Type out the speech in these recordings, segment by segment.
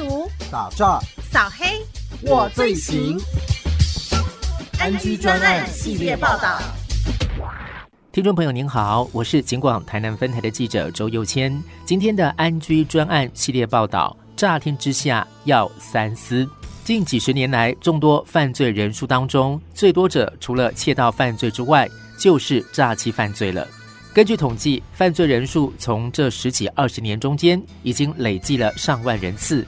毒、打诈、扫黑，我最行。安居专案系列报道。听众朋友您好，我是警广台南分台的记者周佑谦。今天的安居专案系列报道：诈骗之下要三思。近几十年来，众多犯罪人数当中，最多者除了窃盗犯罪之外，就是诈欺犯罪了。根据统计，犯罪人数从这十几二十年中间，已经累计了上万人次。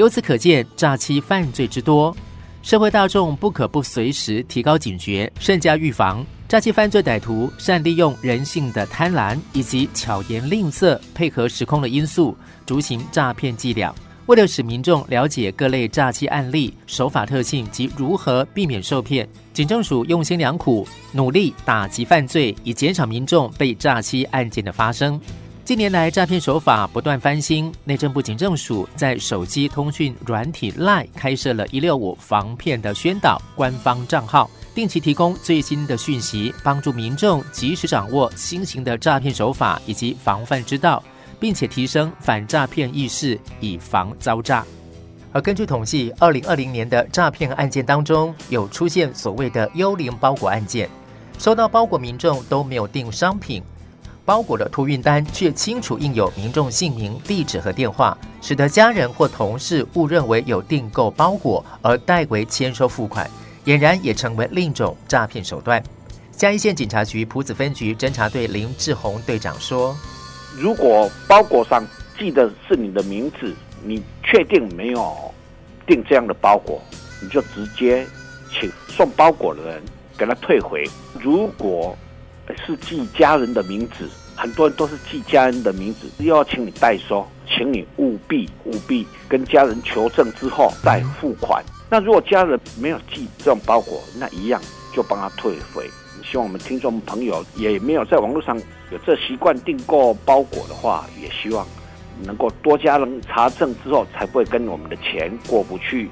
由此可见，诈欺犯罪之多，社会大众不可不随时提高警觉，慎加预防。诈欺犯罪歹徒善利用人性的贪婪以及巧言令色，配合时空的因素，逐行诈骗伎俩。为了使民众了解各类诈欺案例、手法特性及如何避免受骗，警政署用心良苦，努力打击犯罪，以减少民众被诈欺案件的发生。近年来，诈骗手法不断翻新，内政部警政署在手机通讯软体 Line 开设了一六五防骗的宣导官方账号，定期提供最新的讯息，帮助民众及时掌握新型的诈骗手法以及防范之道。并且提升反诈骗意识，以防遭诈。而根据统计，二零二零年的诈骗案件当中，有出现所谓的幽灵包裹案件。收到包裹民众都没有订商品，包裹的托运单却清楚印有民众姓名、地址和电话，使得家人或同事误认为有订购包裹而代为签收付款，俨然也成为另一种诈骗手段。嘉义县警察局埔子分局侦查队林志宏队长说。如果包裹上记的是你的名字，你确定没有订这样的包裹，你就直接请送包裹的人给他退回。如果是记家人的名字，很多人都是记家人的名字，又要请你代收，请你务必务必跟家人求证之后再付款。那如果家人没有寄这种包裹，那一样就帮他退回。希望我们听众朋友也没有在网络上有这习惯订购包裹的话，也希望能够多加人查证之后，才不会跟我们的钱过不去。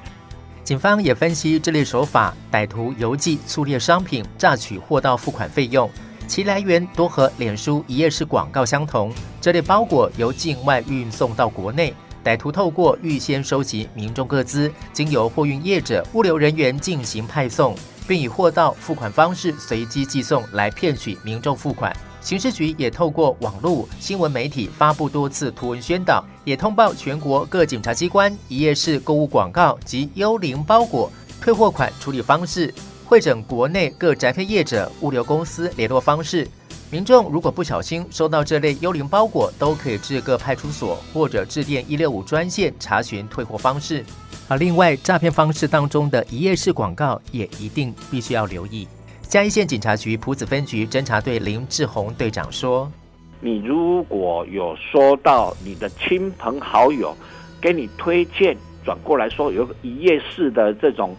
警方也分析这类手法，歹徒邮寄粗劣商品榨取货到付款费用，其来源多和脸书一页式广告相同。这类包裹由境外运送到国内，歹徒透过预先收集民众各资，经由货运业者、物流人员进行派送。并以货到付款方式随机寄送来骗取民众付款。刑事局也透过网络新闻媒体发布多次图文宣导，也通报全国各检察机关一页式购物广告及幽灵包裹退货款处理方式，会诊国内各宅配业者、物流公司联络方式。民众如果不小心收到这类幽灵包裹，都可以至各派出所或者致电一六五专线查询退货方式。而另外，诈骗方式当中的一页式广告也一定必须要留意。嘉义县警察局埔子分局侦查队林志宏队长说：“你如果有收到你的亲朋好友给你推荐转过来说有一页式的这种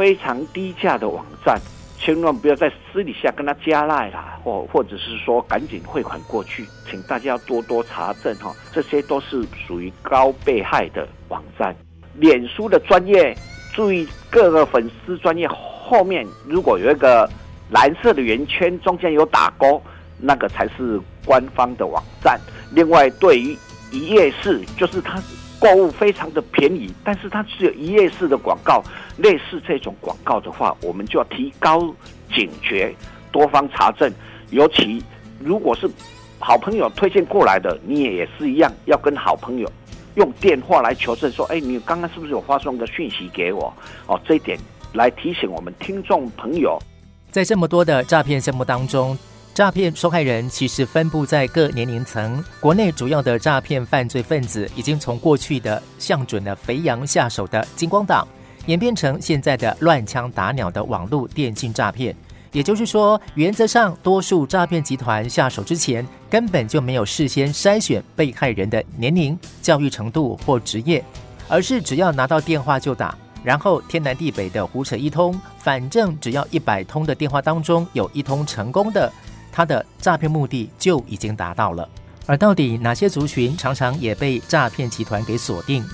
非常低价的网站，千万不要在私底下跟他加赖啦，或或者是说赶紧汇款过去，请大家要多多查证哈，这些都是属于高被害的网站。”脸书的专业，注意各个粉丝专业后面如果有一个蓝色的圆圈，中间有打勾，那个才是官方的网站。另外，对于一页式，就是它购物非常的便宜，但是它只有一页式的广告，类似这种广告的话，我们就要提高警觉，多方查证。尤其如果是好朋友推荐过来的，你也是一样，要跟好朋友。用电话来求证，说：“哎，你刚刚是不是有发送个讯息给我？”哦，这一点来提醒我们听众朋友，在这么多的诈骗项目当中，诈骗受害人其实分布在各年龄层。国内主要的诈骗犯罪分子已经从过去的向准的肥羊下手的金光党，演变成现在的乱枪打鸟的网络电信诈骗。也就是说，原则上，多数诈骗集团下手之前，根本就没有事先筛选被害人的年龄、教育程度或职业，而是只要拿到电话就打，然后天南地北的胡扯一通，反正只要一百通的电话当中有一通成功的，他的诈骗目的就已经达到了。而到底哪些族群常常也被诈骗集团给锁定？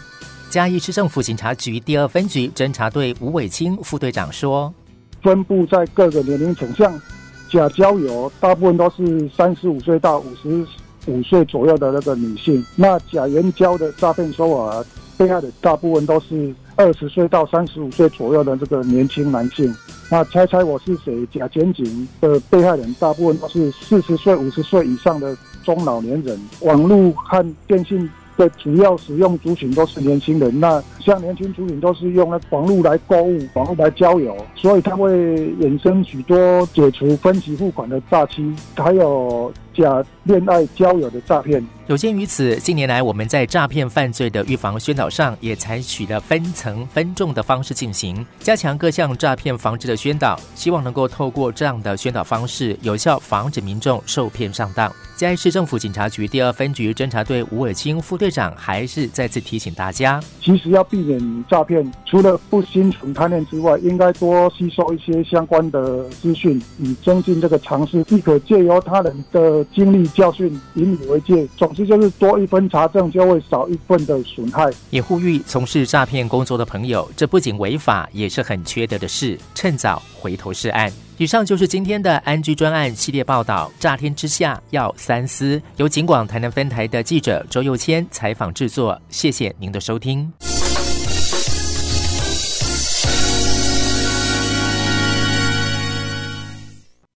嘉义市政府警察局第二分局侦查队吴伟清副队长说。分布在各个年龄层，像假交友，大部分都是三十五岁到五十五岁左右的那个女性。那假援交的诈骗手法，被害的大部分都是二十岁到三十五岁左右的这个年轻男性。那猜猜我是谁？假检警的被害人大部分都是四十岁、五十岁以上的中老年人。网络和电信。的主要使用族群都是年轻人，那像年轻族群都是用网络来购物、网络来交友，所以它会衍生许多解除分期付款的诈欺，还有假恋爱交友的诈骗。有鉴于此，近年来我们在诈骗犯罪的预防宣导上，也采取了分层分众的方式进行，加强各项诈骗防治的宣导，希望能够透过这样的宣导方式，有效防止民众受骗上当。嘉义市政府警察局第二分局侦查队吴伟清副队长还是再次提醒大家：，其实要避免诈骗，除了不心存贪念之外，应该多吸收一些相关的资讯，以增进这个常识，亦可借由他人的经历教训引以为戒。总之就是多一分查证，就会少一份的损害。也呼吁从事诈骗工作的朋友，这不仅违法，也是很缺德的事，趁早回头是岸。以上就是今天的安居专案系列报道。乍天之下要三思，由警广台南分台的记者周佑谦采访制作。谢谢您的收听。